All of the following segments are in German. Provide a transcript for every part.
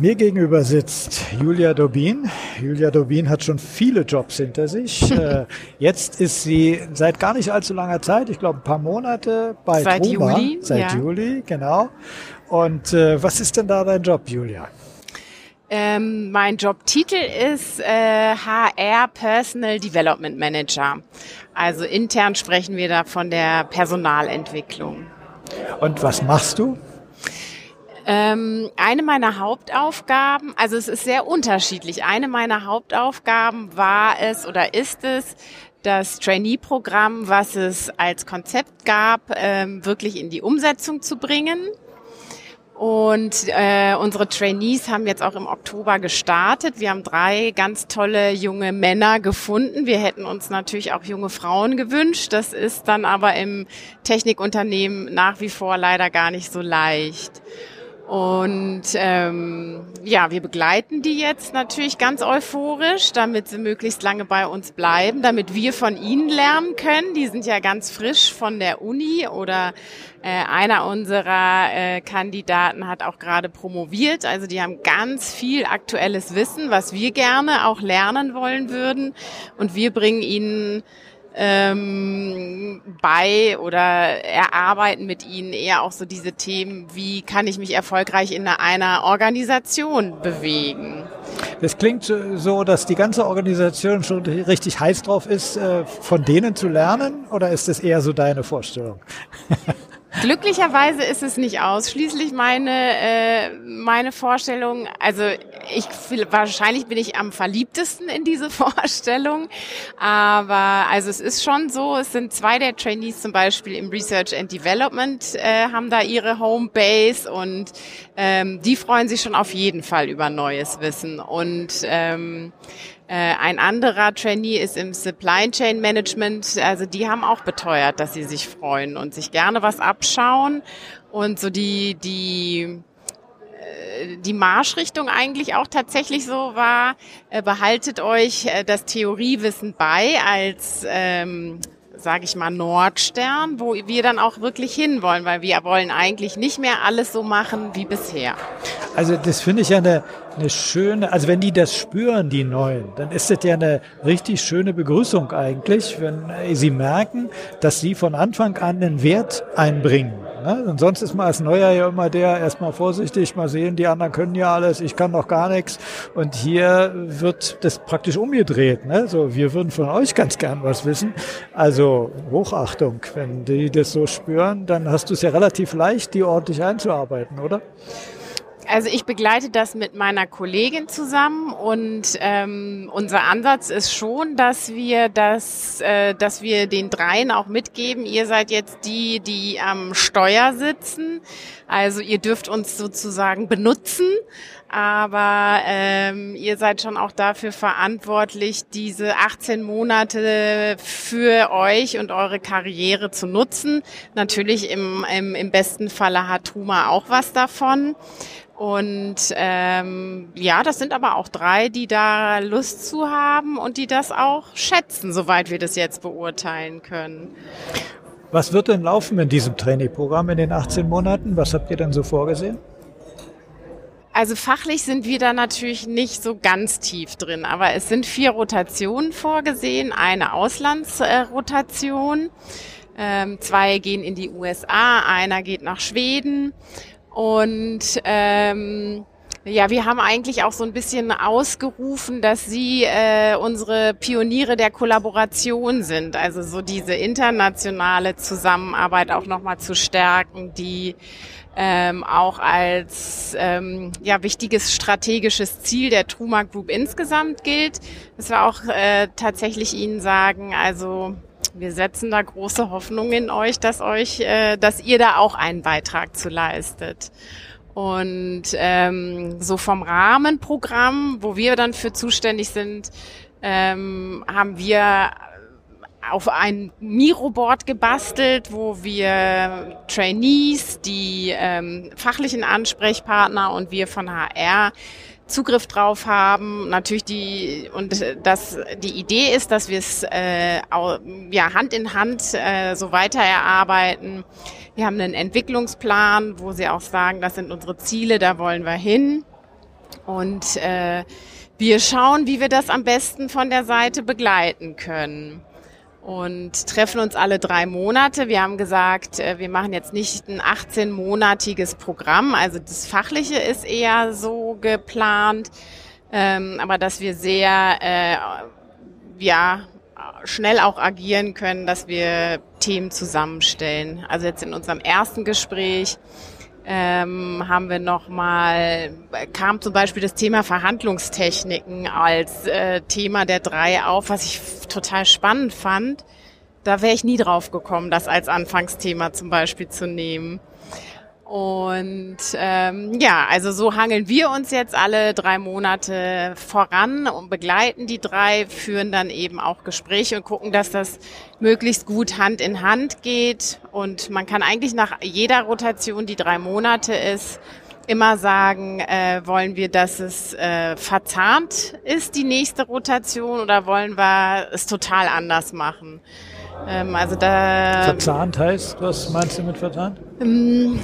Mir gegenüber sitzt Julia Dobin. Julia Dobin hat schon viele Jobs hinter sich. Äh, jetzt ist sie seit gar nicht allzu langer Zeit, ich glaube ein paar Monate bei Seit Truma. Juli, Seit ja. Juli, genau. Und äh, was ist denn da dein Job, Julia? Ähm, mein Jobtitel ist äh, HR Personal Development Manager. Also intern sprechen wir da von der Personalentwicklung. Und was machst du? Ähm, eine meiner Hauptaufgaben, also es ist sehr unterschiedlich. Eine meiner Hauptaufgaben war es oder ist es, das Trainee-Programm, was es als Konzept gab, ähm, wirklich in die Umsetzung zu bringen. Und äh, unsere Trainees haben jetzt auch im Oktober gestartet. Wir haben drei ganz tolle junge Männer gefunden. Wir hätten uns natürlich auch junge Frauen gewünscht. Das ist dann aber im Technikunternehmen nach wie vor leider gar nicht so leicht. Und ähm, ja, wir begleiten die jetzt natürlich ganz euphorisch, damit sie möglichst lange bei uns bleiben, damit wir von ihnen lernen können. Die sind ja ganz frisch von der Uni oder äh, einer unserer äh, Kandidaten hat auch gerade promoviert. Also die haben ganz viel aktuelles Wissen, was wir gerne auch lernen wollen würden. Und wir bringen ihnen ähm, bei oder erarbeiten mit ihnen eher auch so diese Themen, wie kann ich mich erfolgreich in einer Organisation bewegen. Das klingt so, dass die ganze Organisation schon richtig heiß drauf ist, äh, von denen zu lernen, oder ist das eher so deine Vorstellung? Glücklicherweise ist es nicht ausschließlich meine äh, meine Vorstellung. Also ich wahrscheinlich bin ich am verliebtesten in diese Vorstellung, aber also es ist schon so. Es sind zwei der Trainees zum Beispiel im Research and Development äh, haben da ihre Homebase und ähm, die freuen sich schon auf jeden Fall über neues Wissen und ähm, äh, ein anderer Trainee ist im Supply Chain Management. Also die haben auch beteuert, dass sie sich freuen und sich gerne was abschauen. Und so die, die, äh, die Marschrichtung eigentlich auch tatsächlich so war, äh, behaltet euch äh, das Theoriewissen bei als ähm, sage ich mal, Nordstern, wo wir dann auch wirklich hinwollen, weil wir wollen eigentlich nicht mehr alles so machen wie bisher. Also das finde ich ja eine, eine schöne, also wenn die das spüren, die Neuen, dann ist das ja eine richtig schöne Begrüßung eigentlich, wenn sie merken, dass sie von Anfang an einen Wert einbringen. Ne? Und sonst ist man als Neuer ja immer der, erstmal vorsichtig, mal sehen, die anderen können ja alles, ich kann doch gar nichts. Und hier wird das praktisch umgedreht. Ne? So, wir würden von euch ganz gern was wissen. Also Hochachtung, wenn die das so spüren, dann hast du es ja relativ leicht, die ordentlich einzuarbeiten, oder? Also ich begleite das mit meiner Kollegin zusammen und ähm, unser Ansatz ist schon, dass wir das, äh, dass wir den dreien auch mitgeben. Ihr seid jetzt die, die am Steuer sitzen. Also ihr dürft uns sozusagen benutzen, aber ähm, ihr seid schon auch dafür verantwortlich, diese 18 Monate für euch und eure Karriere zu nutzen. Natürlich im, im, im besten Falle hat Truma auch was davon. Und ähm, ja, das sind aber auch drei, die da Lust zu haben und die das auch schätzen, soweit wir das jetzt beurteilen können. Was wird denn laufen in diesem Trainingprogramm in den 18 Monaten? Was habt ihr denn so vorgesehen? Also fachlich sind wir da natürlich nicht so ganz tief drin, aber es sind vier Rotationen vorgesehen, eine Auslandsrotation, ähm, zwei gehen in die USA, einer geht nach Schweden und ähm, ja, wir haben eigentlich auch so ein bisschen ausgerufen, dass Sie äh, unsere Pioniere der Kollaboration sind. Also so diese internationale Zusammenarbeit auch nochmal zu stärken, die ähm, auch als ähm, ja, wichtiges strategisches Ziel der Truma Group insgesamt gilt. Das wir auch äh, tatsächlich Ihnen sagen, also wir setzen da große Hoffnung in euch, dass euch, äh, dass ihr da auch einen Beitrag zu leistet. Und ähm, so vom Rahmenprogramm, wo wir dann für zuständig sind, ähm, haben wir auf ein Miro-Board gebastelt, wo wir Trainees, die ähm, fachlichen Ansprechpartner und wir von HR Zugriff drauf haben. Natürlich die und das die Idee ist, dass wir es äh, ja Hand in Hand äh, so weiter erarbeiten. Wir haben einen Entwicklungsplan, wo sie auch sagen, das sind unsere Ziele, da wollen wir hin. Und äh, wir schauen, wie wir das am besten von der Seite begleiten können und treffen uns alle drei Monate. Wir haben gesagt, äh, wir machen jetzt nicht ein 18-monatiges Programm, also das Fachliche ist eher so geplant, ähm, aber dass wir sehr, äh, ja, schnell auch agieren können, dass wir Themen zusammenstellen. Also jetzt in unserem ersten Gespräch ähm, haben wir nochmal, kam zum Beispiel das Thema Verhandlungstechniken als äh, Thema der drei auf, was ich total spannend fand. Da wäre ich nie drauf gekommen, das als Anfangsthema zum Beispiel zu nehmen. Und ähm, ja, also so hangeln wir uns jetzt alle drei Monate voran und begleiten die drei, führen dann eben auch Gespräche und gucken, dass das möglichst gut Hand in Hand geht. Und man kann eigentlich nach jeder Rotation, die drei Monate ist, immer sagen, äh, wollen wir, dass es äh, verzahnt ist, die nächste Rotation, oder wollen wir es total anders machen? Ähm, also da. Verzahnt heißt, was meinst du mit verzahnt? Ähm,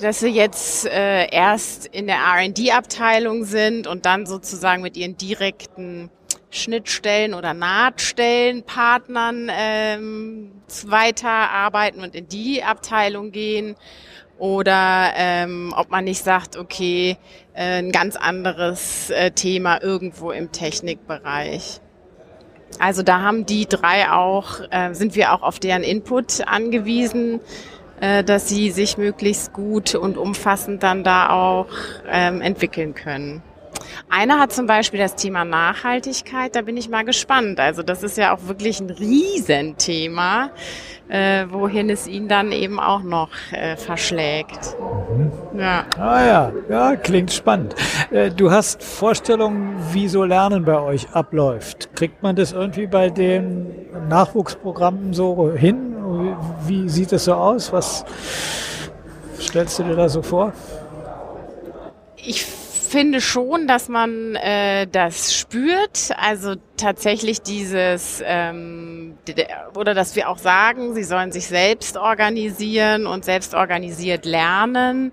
dass sie jetzt äh, erst in der R&D-Abteilung sind und dann sozusagen mit ihren direkten Schnittstellen oder Nahtstellen Partnern ähm, weiterarbeiten und in die Abteilung gehen oder ähm, ob man nicht sagt, okay, äh, ein ganz anderes äh, Thema irgendwo im Technikbereich. Also da haben die drei auch, äh, sind wir auch auf deren Input angewiesen, äh, dass sie sich möglichst gut und umfassend dann da auch ähm, entwickeln können. Einer hat zum Beispiel das Thema Nachhaltigkeit, da bin ich mal gespannt. Also das ist ja auch wirklich ein Riesenthema, äh, wohin es ihn dann eben auch noch äh, verschlägt. Mhm. Ja. Ah ja, ja, klingt spannend. Äh, du hast Vorstellungen, wie so Lernen bei euch abläuft. Kriegt man das irgendwie bei den Nachwuchsprogrammen so hin? Wie sieht es so aus? Was stellst du dir da so vor? Ich finde schon, dass man äh, das spürt. Also tatsächlich dieses ähm, oder dass wir auch sagen, sie sollen sich selbst organisieren und selbst organisiert lernen.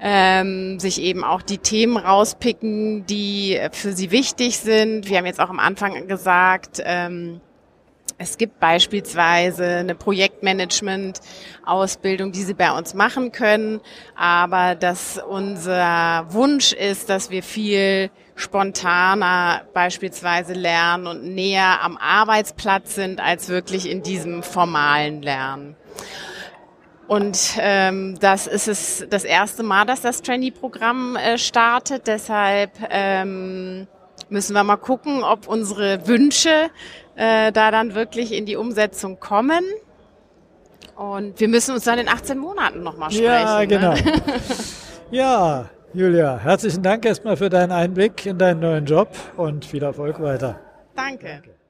Ähm, sich eben auch die Themen rauspicken, die für sie wichtig sind. Wir haben jetzt auch am Anfang gesagt, ähm, es gibt beispielsweise eine Projektmanagement-Ausbildung, die Sie bei uns machen können, aber dass unser Wunsch ist, dass wir viel spontaner beispielsweise lernen und näher am Arbeitsplatz sind, als wirklich in diesem formalen Lernen. Und ähm, das ist es das erste Mal, dass das Trainee-Programm äh, startet. Deshalb ähm, müssen wir mal gucken, ob unsere Wünsche äh, da dann wirklich in die Umsetzung kommen. Und wir müssen uns dann in 18 Monaten nochmal sprechen. Ja, ne? genau. Ne? ja, Julia, herzlichen Dank erstmal für deinen Einblick in deinen neuen Job und viel Erfolg weiter. Danke. Danke.